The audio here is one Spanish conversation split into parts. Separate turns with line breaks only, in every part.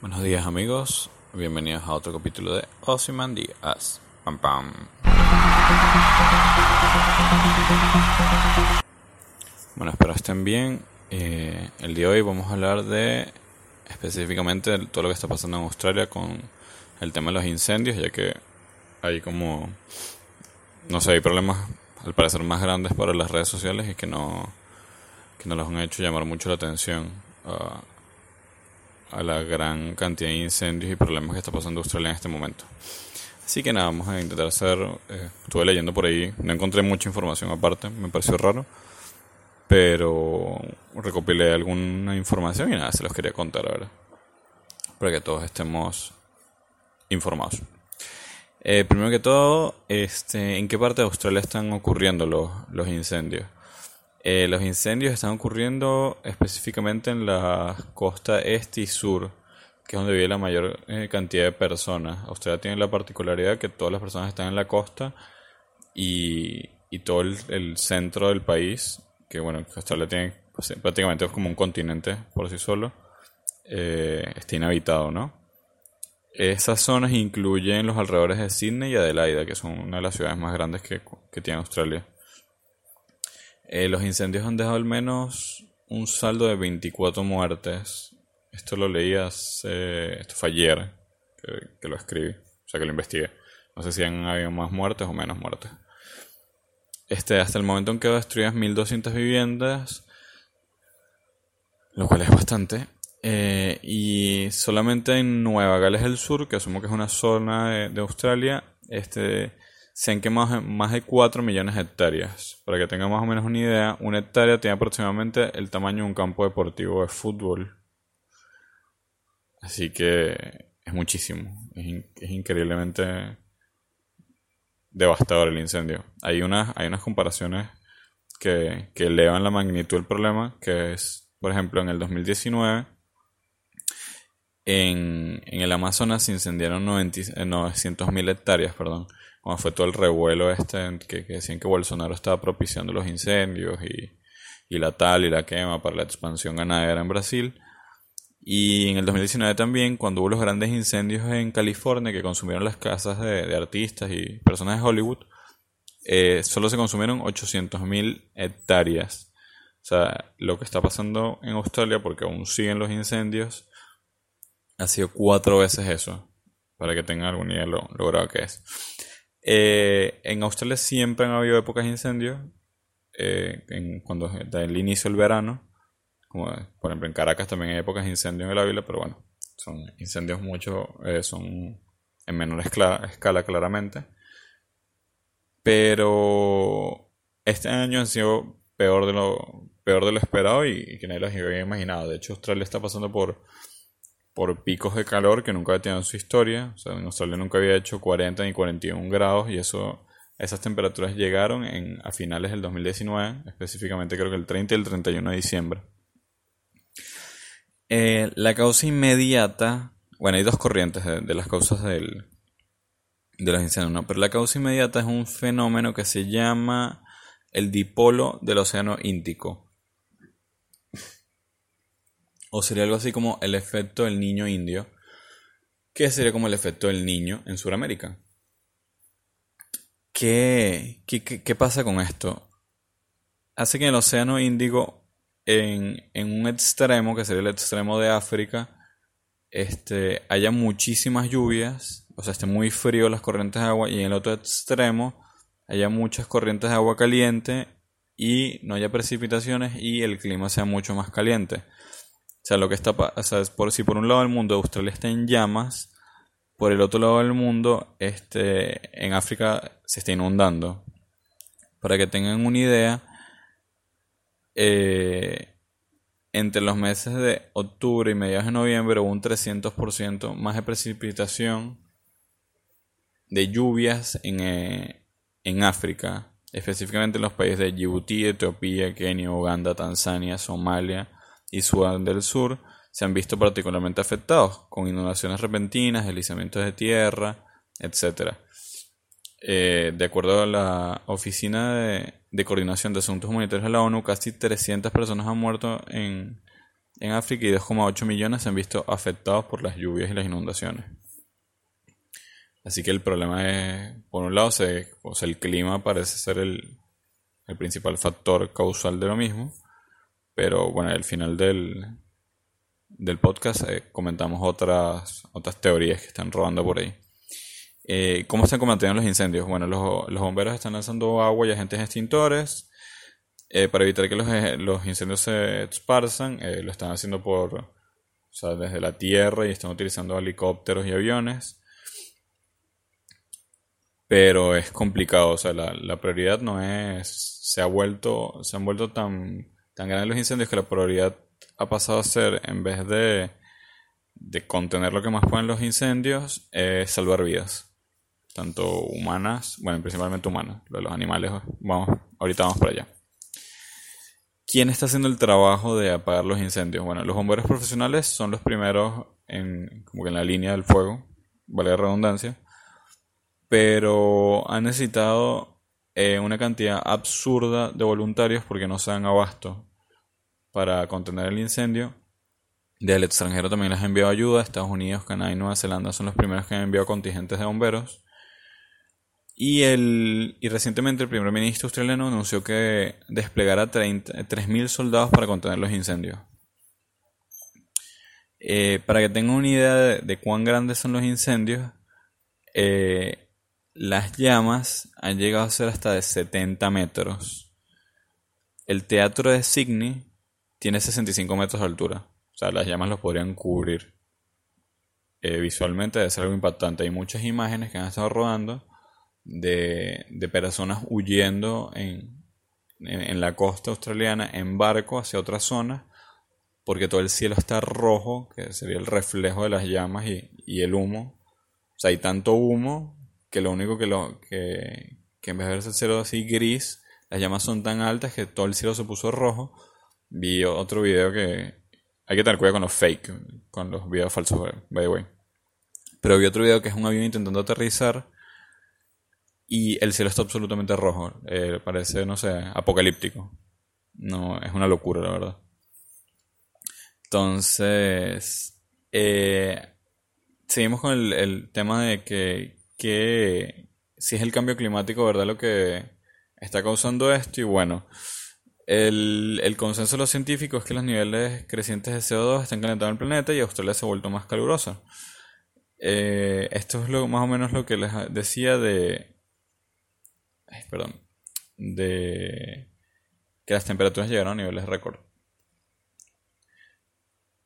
Buenos días amigos, bienvenidos a otro capítulo de Díaz. Pam pam. Bueno, espero estén bien. Eh, el día de hoy vamos a hablar de específicamente todo lo que está pasando en Australia con el tema de los incendios, ya que hay como, no sé, hay problemas al parecer más grandes para las redes sociales y que no, que no los han hecho llamar mucho la atención a la gran cantidad de incendios y problemas que está pasando Australia en este momento. Así que nada, vamos a intentar hacer, eh, estuve leyendo por ahí, no encontré mucha información aparte, me pareció raro, pero recopilé alguna información y nada, se los quería contar ahora, para que todos estemos informados. Eh, primero que todo, este, ¿en qué parte de Australia están ocurriendo los, los incendios? Eh, los incendios están ocurriendo específicamente en la costa este y sur, que es donde vive la mayor eh, cantidad de personas. Australia tiene la particularidad que todas las personas están en la costa y, todo el, centro del país, que bueno, Australia tiene pues, prácticamente es como un continente por sí solo, eh, está inhabitado, ¿no? Esas zonas incluyen los alrededores de Sydney y Adelaida, que son una de las ciudades más grandes que, que tiene Australia. Eh, los incendios han dejado al menos un saldo de 24 muertes. Esto lo leí hace. Esto fue ayer que, lo escribí, o sea que lo investigué. No sé si han habido más muertes o menos muertes. Este, hasta el momento han quedado destruidas 1200 viviendas, lo cual es bastante. Eh, y solamente en Nueva Gales del Sur, que asumo que es una zona de, de Australia, este, se han quemado más de 4 millones de hectáreas. Para que tengan más o menos una idea, una hectárea tiene aproximadamente el tamaño de un campo deportivo de fútbol. Así que es muchísimo. Es, increíblemente devastador el incendio. Hay unas, hay unas comparaciones que, que elevan la magnitud del problema, que es, por ejemplo, en el 2019, en, en el Amazonas se incendiaron 900.000 eh, hectáreas, perdón cuando fue todo el revuelo este que, decían que Bolsonaro estaba propiciando los incendios y, la tal y la quema para la expansión ganadera en Brasil. Y en el 2019 también, cuando hubo los grandes incendios en California que consumieron las casas de, artistas y personas de Hollywood, eh, solo se consumieron 800.000 hectáreas. O sea, lo que está pasando en Australia, porque aún siguen los incendios, ha sido cuatro veces eso, para que tengan algún idea lo, lo grave que es. Eh, en Australia siempre han habido épocas de incendios, eh, cuando da el inicio del verano, como por ejemplo en Caracas también hay épocas de incendio en el Ávila, pero bueno, son incendios mucho, eh, son en menor escala, claramente. Pero este año ha sido peor de lo, peor de lo esperado y, y que nadie lo había imaginado. De hecho, Australia está pasando por por picos de calor que nunca había tenido en su historia. O sea, en Australia nunca había hecho 40 ni 41 grados y eso, esas temperaturas llegaron en, a finales del 2019, específicamente creo que el 30 y el 31 de diciembre. Eh, la causa inmediata, bueno, hay dos corrientes de, las causas del, de los incendios, ¿no? pero la causa inmediata es un fenómeno que se llama el dipolo del Océano Índico o sería algo así como el efecto del niño indio, que sería como el efecto del niño en Sudamérica. ¿Qué, qué, pasa con esto? Hace que en el Océano Índico, en, un extremo, que sería el extremo de África, este, haya muchísimas lluvias, o sea, esté muy frío las corrientes de agua, y en el otro extremo haya muchas corrientes de agua caliente y no haya precipitaciones y el clima sea mucho más caliente. O sea, lo que está, o sea, por, si por un lado del mundo Australia está en llamas, por el otro lado del mundo, este, en África se está inundando. Para que tengan una idea, eh, entre los meses de octubre y mediados de noviembre hubo un 300% más de precipitación de lluvias en, eh, en África, específicamente en los países de Djibouti, Etiopía, Kenia, Uganda, Tanzania, Somalia, y Sudán del Sur se han visto particularmente afectados, con inundaciones repentinas, deslizamientos de tierra, etc. Eh, de acuerdo a la Oficina de, Coordinación de Asuntos Humanitarios de la ONU, casi 300 personas han muerto en, en África y 2,8 millones se han visto afectados por las lluvias y las inundaciones. Así que el problema es, por un lado, se, o el clima parece ser el, el principal factor causal de lo mismo, pero bueno, al final del, del podcast eh, comentamos otras, otras teorías que están rodando por ahí. Eh, ¿Cómo están combatiendo los incendios? Bueno, los, los, bomberos están lanzando agua y agentes extintores eh, para evitar que los, los, incendios se esparzan. lo están haciendo por, o sea, desde la tierra y están utilizando helicópteros y aviones pero es complicado, o sea, la, la, prioridad no es, se ha vuelto, se han vuelto tan, tan grandes los incendios que la prioridad ha pasado a ser, en vez de, de contener lo que más pueden los incendios, es salvar vidas, tanto humanas, bueno, principalmente humanas, los animales, vamos, ahorita vamos para allá. ¿Quién está haciendo el trabajo de apagar los incendios? Bueno, los bomberos profesionales son los primeros en, como que en la línea del fuego, vale la redundancia pero han necesitado eh, una cantidad absurda de voluntarios porque no se dan abasto para contener el incendio. Del extranjero también les ha enviado ayuda. Estados Unidos, Canadá y Nueva Zelanda son los primeros que han enviado contingentes de bomberos. Y, el, y recientemente el primer ministro australiano anunció que desplegará 3.000 soldados para contener los incendios. Eh, para que tengan una idea de, cuán grandes son los incendios, eh, las llamas han llegado a ser hasta de 70 metros. El teatro de Sydney tiene 65 metros de altura. O sea, las llamas los podrían cubrir. Eh, visualmente debe ser algo impactante. Hay muchas imágenes que han estado rodando de, personas huyendo en, en, la costa australiana en barco hacia otra zona porque todo el cielo está rojo, que sería el reflejo de las llamas y, y el humo. O sea, hay tanto humo que lo único que lo que, que en vez de verse el cielo así gris, las llamas son tan altas que todo el cielo se puso rojo. Vi otro video que hay que tener cuidado con los fake, con los videos falsos, by the way. Pero vi otro video que es un avión intentando aterrizar y el cielo está absolutamente rojo. Eh, parece, no sé, apocalíptico. No, es una locura, la verdad. Entonces, eh, seguimos con el, el tema de que que si es el cambio climático, ¿verdad? Lo que está causando esto y bueno, el, el, consenso de los científicos es que los niveles crecientes de CO2 están calentando el planeta y Australia se ha vuelto más calurosa. Eh, esto es lo, más o menos lo que les decía de... perdón. De que las temperaturas llegaron a niveles récord.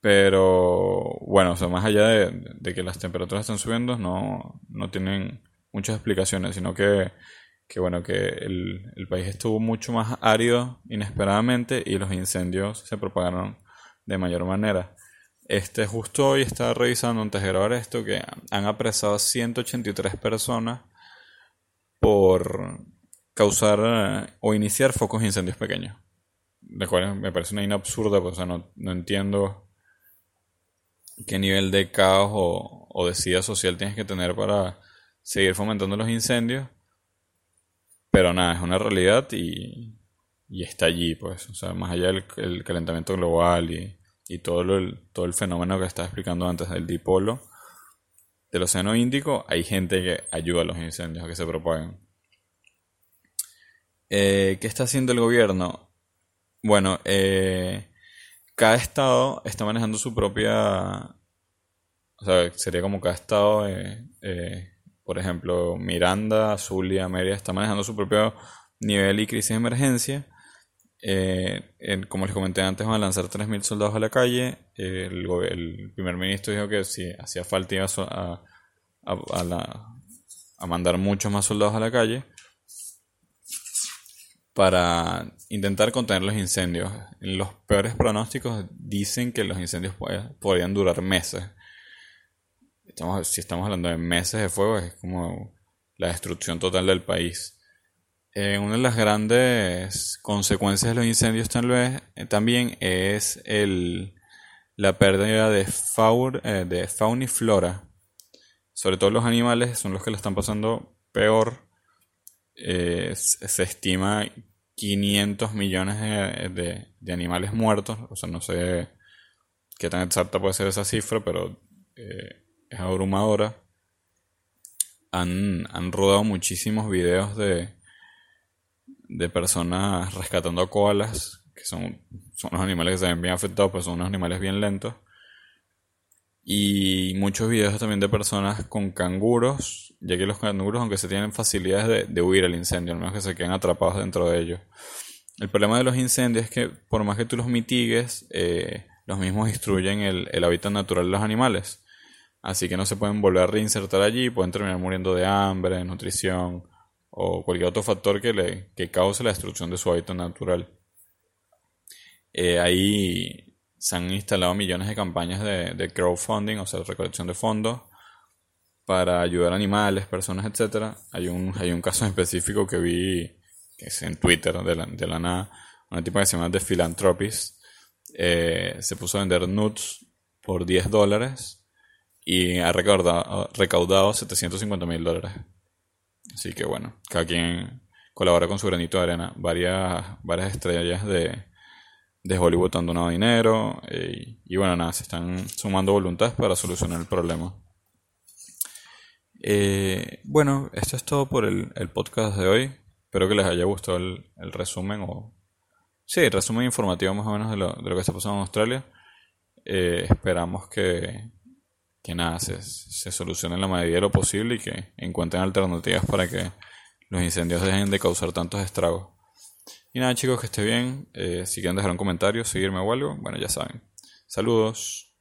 Pero bueno, más allá de, que las temperaturas están subiendo, no, no tienen muchas explicaciones, sino que, que bueno, que el, el, país estuvo mucho más árido inesperadamente y los incendios se propagaron de mayor manera. Este justo hoy estaba revisando antes de grabar esto que han apresado a 183 personas por causar o iniciar focos de incendios pequeños. Recuerden, me parece una inabsurda, pues, o sea, no, no entiendo qué nivel de caos o, o de social tienes que tener para seguir fomentando los incendios. Pero nada, es una realidad y, y está allí, pues. O sea, más allá del calentamiento global y, y todo, el, todo el fenómeno que estaba explicando antes del dipolo del Océano Índico, hay gente que ayuda a los incendios a que se propaguen. Eh, ¿Qué está haciendo el gobierno? Bueno, eh, cada estado está manejando su propia... O sea, sería como cada estado, eh, eh, por ejemplo, Miranda, Zulia, Mérida, está manejando su propio nivel y crisis de emergencia. Eh, como les comenté antes, van a lanzar 3.000 soldados a la calle. El, primer ministro dijo que si hacía falta iba a, a, a mandar muchos más soldados a la calle para intentar contener los incendios. Los peores pronósticos dicen que los incendios podrían durar meses. Si estamos hablando de meses de fuego, es como la destrucción total del país. Eh, una de las grandes consecuencias de los incendios eh, también es el, la pérdida de, faur, eh, de fauna y flora. Sobre todo los animales son los que lo están pasando peor se estima 500 millones de, animales muertos, o sea, no sé qué tan exacta puede ser esa cifra, pero eh, es abrumadora. Han, han rodado muchísimos videos de, de personas rescatando koalas, que son, son unos animales que se ven bien afectados, pero son unos animales bien lentos. Y muchos videos también de personas con canguros, ya que los canguros, aunque se tienen facilidades de, huir al incendio, al menos que se queden atrapados dentro de ellos. El problema de los incendios es que por más que tú los mitigues, eh, los mismos destruyen el, el, hábitat natural de los animales. Así que no se pueden volver a reinsertar allí, pueden terminar muriendo de hambre, de nutrición o cualquier otro factor que, le, que cause la destrucción de su hábitat natural. Eh, ahí se han instalado millones de campañas de, crowdfunding, o sea, recolección de fondos para ayudar a animales, personas, etc. Hay un, hay un caso específico que vi que es en Twitter de la, de la nada, una tipo que se llama The Philanthropist, eh, se puso a vender nuts por 10 dólares y ha recaudado, recaudado 750 mil dólares. Así que bueno, cada quien colabora con su granito de arena. Varias, varias estrellas de, de Hollywood han donado dinero y bueno, nada, se están sumando voluntades para solucionar el problema. Eh, bueno, esto es todo por el, podcast de hoy. Espero que les haya gustado el, resumen o... Sí, el resumen informativo más o menos de lo, de lo que está pasando en Australia. Eh, esperamos que, que nada, se, se solucione en la medida de lo posible y que encuentren alternativas para que los incendios dejen de causar tantos estragos. Y nada chicos, que esté bien. Eh, si quieren dejar un comentario, seguirme o algo, bueno ya saben. Saludos.